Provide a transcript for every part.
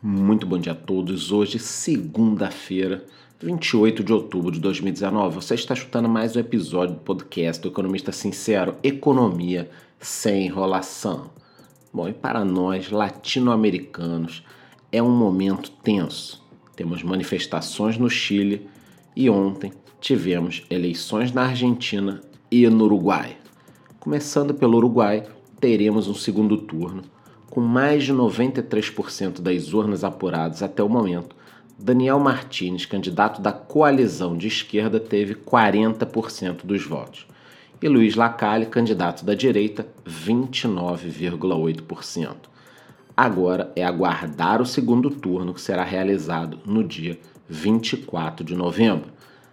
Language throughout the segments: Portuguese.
Muito bom dia a todos. Hoje, segunda-feira, 28 de outubro de 2019. Você está escutando mais um episódio do podcast do Economista Sincero: Economia sem enrolação. Bom, e para nós, latino-americanos, é um momento tenso. Temos manifestações no Chile e ontem tivemos eleições na Argentina e no Uruguai. Começando pelo Uruguai, teremos um segundo turno com mais de 93% das urnas apuradas até o momento, Daniel Martins, candidato da coalizão de esquerda, teve 40% dos votos. E Luiz Lacalle, candidato da direita, 29,8%. Agora é aguardar o segundo turno que será realizado no dia 24 de novembro.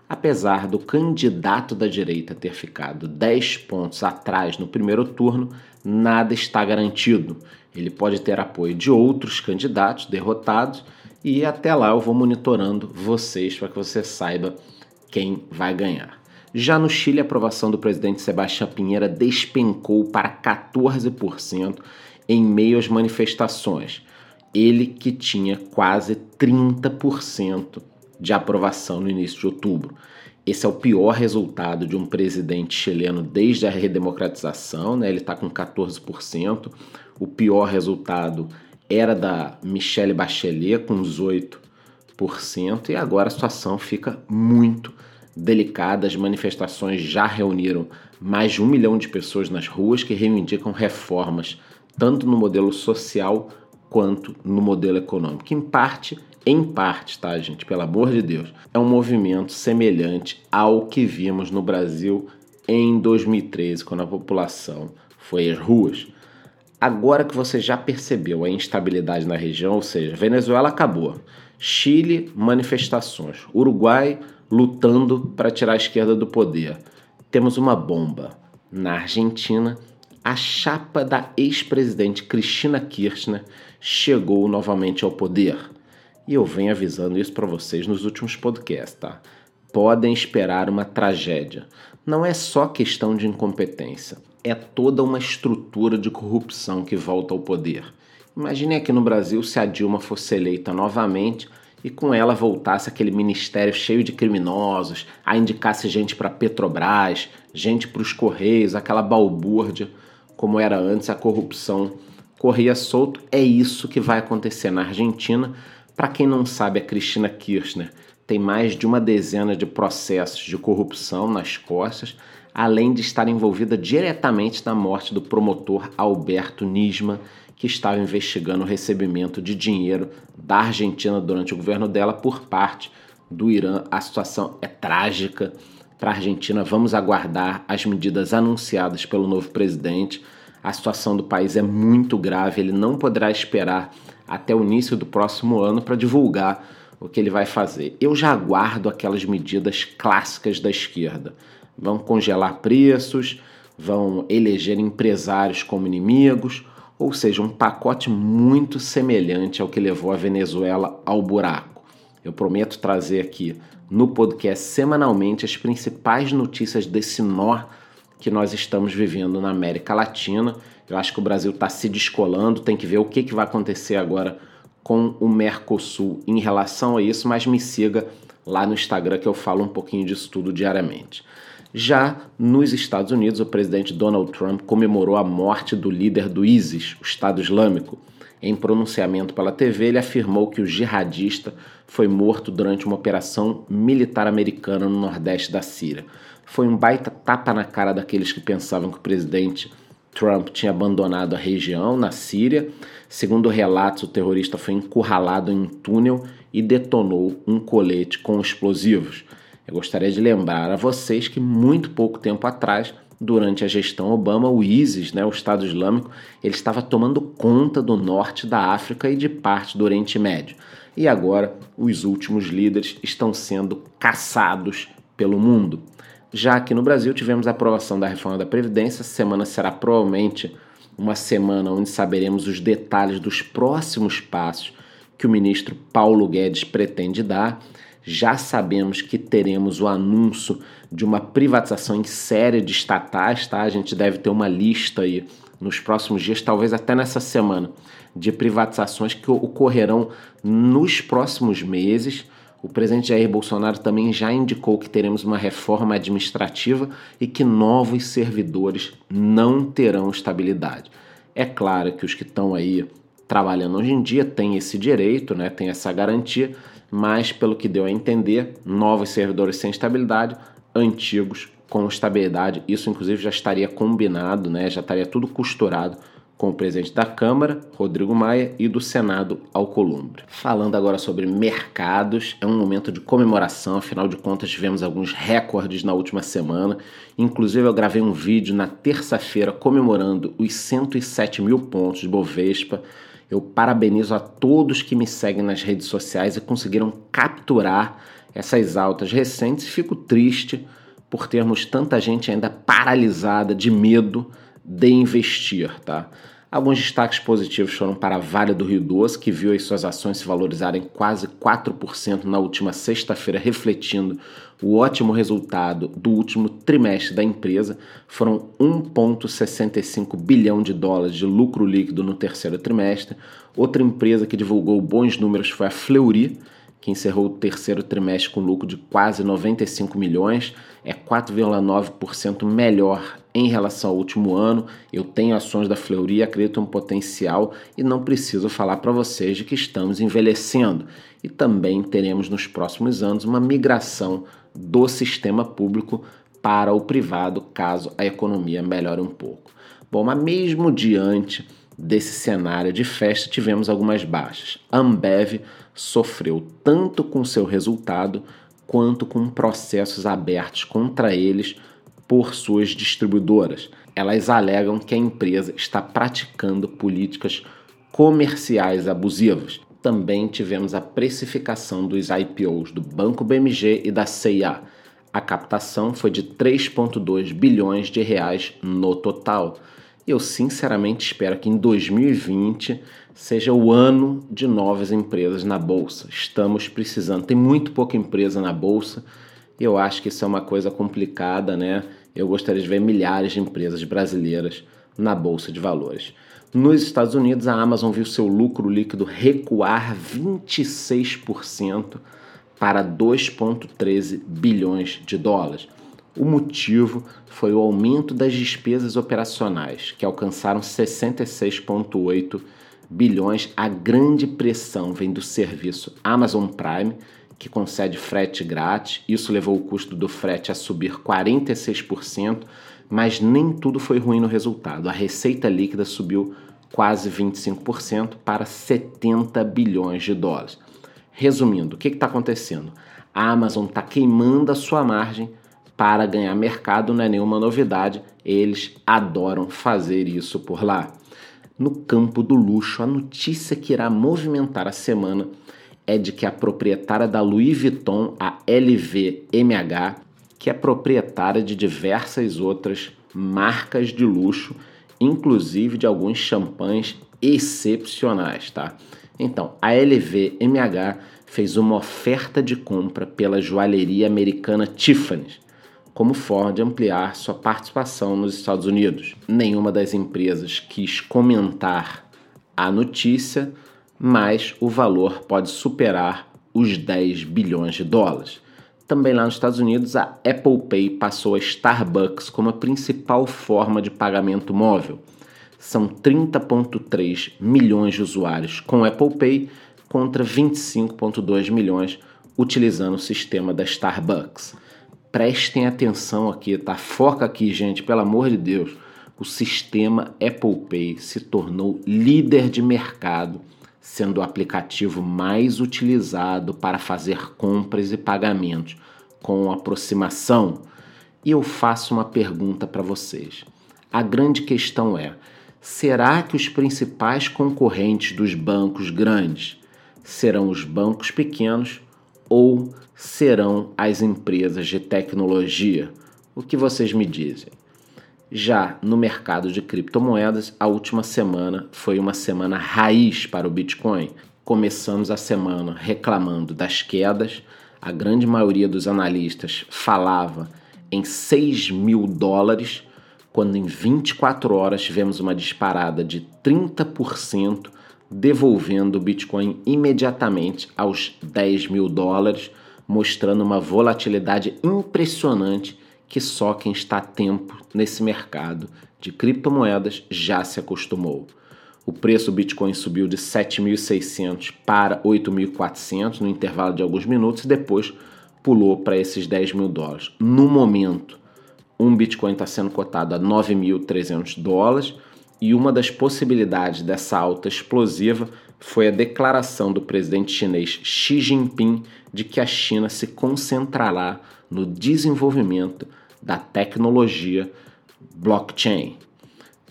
Apesar do candidato da direita ter ficado 10 pontos atrás no primeiro turno, nada está garantido. Ele pode ter apoio de outros candidatos derrotados e até lá eu vou monitorando vocês para que você saiba quem vai ganhar. Já no Chile, a aprovação do presidente Sebastião Pinheira despencou para 14% em meio às manifestações. Ele que tinha quase 30% de aprovação no início de outubro. Esse é o pior resultado de um presidente chileno desde a redemocratização, né? ele está com 14%. O pior resultado era da Michelle Bachelet, com 18%, e agora a situação fica muito delicada. As manifestações já reuniram mais de um milhão de pessoas nas ruas que reivindicam reformas, tanto no modelo social quanto no modelo econômico. Em parte em parte, tá, gente? Pelo amor de Deus, é um movimento semelhante ao que vimos no Brasil em 2013, quando a população foi às ruas. Agora que você já percebeu a instabilidade na região, ou seja, Venezuela acabou, Chile, manifestações, Uruguai lutando para tirar a esquerda do poder. Temos uma bomba. Na Argentina, a chapa da ex-presidente Cristina Kirchner chegou novamente ao poder. E eu venho avisando isso para vocês nos últimos podcasts, tá? Podem esperar uma tragédia. Não é só questão de incompetência, é toda uma estrutura de corrupção que volta ao poder. Imagine aqui no Brasil se a Dilma fosse eleita novamente e com ela voltasse aquele ministério cheio de criminosos, a indicasse gente para Petrobras, gente para os Correios, aquela balbúrdia, como era antes, a corrupção corria solto. É isso que vai acontecer na Argentina para quem não sabe, a Cristina Kirchner tem mais de uma dezena de processos de corrupção nas costas, além de estar envolvida diretamente na morte do promotor Alberto Nisman, que estava investigando o recebimento de dinheiro da Argentina durante o governo dela por parte do Irã. A situação é trágica para a Argentina. Vamos aguardar as medidas anunciadas pelo novo presidente. A situação do país é muito grave, ele não poderá esperar até o início do próximo ano para divulgar o que ele vai fazer. Eu já aguardo aquelas medidas clássicas da esquerda. Vão congelar preços, vão eleger empresários como inimigos, ou seja, um pacote muito semelhante ao que levou a Venezuela ao buraco. Eu prometo trazer aqui no podcast semanalmente as principais notícias desse nó que nós estamos vivendo na América Latina eu acho que o Brasil está se descolando, tem que ver o que, que vai acontecer agora com o Mercosul em relação a isso, mas me siga lá no Instagram que eu falo um pouquinho disso tudo diariamente. Já nos Estados Unidos, o presidente Donald Trump comemorou a morte do líder do ISIS, o Estado Islâmico. Em pronunciamento pela TV, ele afirmou que o jihadista foi morto durante uma operação militar americana no nordeste da Síria. Foi um baita tapa na cara daqueles que pensavam que o presidente Trump tinha abandonado a região na Síria. Segundo relatos, o terrorista foi encurralado em um túnel e detonou um colete com explosivos. Eu gostaria de lembrar a vocês que muito pouco tempo atrás, durante a gestão Obama, o ISIS, né, o Estado Islâmico, ele estava tomando conta do norte da África e de parte do Oriente Médio. E agora os últimos líderes estão sendo caçados pelo mundo. Já aqui no Brasil tivemos a aprovação da reforma da Previdência. Essa semana será provavelmente uma semana onde saberemos os detalhes dos próximos passos que o ministro Paulo Guedes pretende dar. Já sabemos que teremos o anúncio de uma privatização em série de estatais, tá? A gente deve ter uma lista aí nos próximos dias, talvez até nessa semana, de privatizações que ocorrerão nos próximos meses. O presidente Jair Bolsonaro também já indicou que teremos uma reforma administrativa e que novos servidores não terão estabilidade. É claro que os que estão aí trabalhando hoje em dia têm esse direito, né, têm essa garantia, mas pelo que deu a entender, novos servidores sem estabilidade, antigos com estabilidade. Isso inclusive já estaria combinado, né, já estaria tudo costurado com o presidente da Câmara, Rodrigo Maia, e do Senado, Alcolumbre. Falando agora sobre mercados, é um momento de comemoração, afinal de contas tivemos alguns recordes na última semana. Inclusive eu gravei um vídeo na terça-feira comemorando os 107 mil pontos de Bovespa. Eu parabenizo a todos que me seguem nas redes sociais e conseguiram capturar essas altas recentes. Fico triste por termos tanta gente ainda paralisada de medo de investir, tá? Alguns destaques positivos foram para a Vale do Rio Doce, que viu as suas ações se valorizarem quase 4% na última sexta-feira, refletindo o ótimo resultado do último trimestre da empresa. Foram 1,65 bilhão de dólares de lucro líquido no terceiro trimestre. Outra empresa que divulgou bons números foi a Fleury, que encerrou o terceiro trimestre com lucro de quase 95 milhões, é 4,9% melhor em relação ao último ano. Eu tenho ações da Fleury, acredito um potencial e não preciso falar para vocês de que estamos envelhecendo. E também teremos nos próximos anos uma migração do sistema público para o privado, caso a economia melhore um pouco. Bom, mas mesmo diante desse cenário de festa, tivemos algumas baixas. Ambev sofreu tanto com seu resultado quanto com processos abertos contra eles por suas distribuidoras. Elas alegam que a empresa está praticando políticas comerciais abusivas. Também tivemos a precificação dos IPOs do Banco BMG e da CIA. A captação foi de 3,2 bilhões de reais no total. Eu sinceramente espero que em 2020 seja o ano de novas empresas na bolsa. Estamos precisando, tem muito pouca empresa na bolsa. Eu acho que isso é uma coisa complicada, né? Eu gostaria de ver milhares de empresas brasileiras na bolsa de valores. Nos Estados Unidos, a Amazon viu seu lucro líquido recuar 26% para 2,13 bilhões de dólares. O motivo foi o aumento das despesas operacionais, que alcançaram 66,8 bilhões. A grande pressão vem do serviço Amazon Prime, que concede frete grátis. Isso levou o custo do frete a subir 46%, mas nem tudo foi ruim no resultado. A receita líquida subiu quase 25% para 70 bilhões de dólares. Resumindo, o que está acontecendo? A Amazon está queimando a sua margem para ganhar mercado não é nenhuma novidade, eles adoram fazer isso por lá. No campo do luxo, a notícia que irá movimentar a semana é de que a proprietária da Louis Vuitton, a LVMH, que é proprietária de diversas outras marcas de luxo, inclusive de alguns champanhes excepcionais, tá? Então, a LVMH fez uma oferta de compra pela joalheria americana Tiffany's como forma de ampliar sua participação nos Estados Unidos. Nenhuma das empresas quis comentar a notícia, mas o valor pode superar os 10 bilhões de dólares. Também lá nos Estados Unidos, a Apple Pay passou a Starbucks como a principal forma de pagamento móvel. São 30,3 milhões de usuários com Apple Pay contra 25,2 milhões utilizando o sistema da Starbucks prestem atenção aqui, tá? Foca aqui, gente, pelo amor de Deus. O sistema Apple Pay se tornou líder de mercado, sendo o aplicativo mais utilizado para fazer compras e pagamentos com aproximação. E eu faço uma pergunta para vocês. A grande questão é: será que os principais concorrentes dos bancos grandes serão os bancos pequenos ou serão as empresas de tecnologia? O que vocês me dizem? Já no mercado de criptomoedas, a última semana foi uma semana raiz para o Bitcoin. Começamos a semana reclamando das quedas, a grande maioria dos analistas falava em 6 mil dólares, quando em 24 horas tivemos uma disparada de 30% devolvendo o Bitcoin imediatamente aos 10 mil dólares, mostrando uma volatilidade impressionante que só quem está a tempo nesse mercado de criptomoedas já se acostumou. O preço do Bitcoin subiu de 7.600 para 8.400 no intervalo de alguns minutos e depois pulou para esses 10 mil dólares. No momento, um Bitcoin está sendo cotado a 9.300 dólares e uma das possibilidades dessa alta explosiva foi a declaração do presidente chinês Xi Jinping de que a China se concentrará no desenvolvimento da tecnologia blockchain.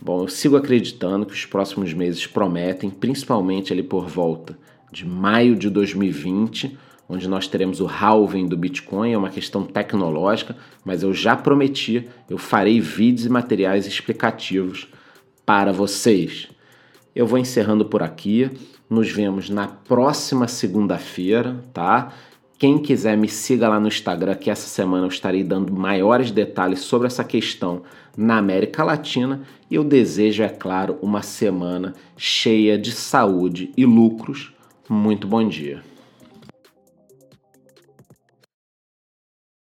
Bom, eu sigo acreditando que os próximos meses prometem, principalmente ali por volta de maio de 2020, onde nós teremos o halving do Bitcoin, é uma questão tecnológica, mas eu já prometi, eu farei vídeos e materiais explicativos para vocês. Eu vou encerrando por aqui. Nos vemos na próxima segunda-feira, tá? Quem quiser me siga lá no Instagram, que essa semana eu estarei dando maiores detalhes sobre essa questão na América Latina. E eu desejo, é claro, uma semana cheia de saúde e lucros. Muito bom dia.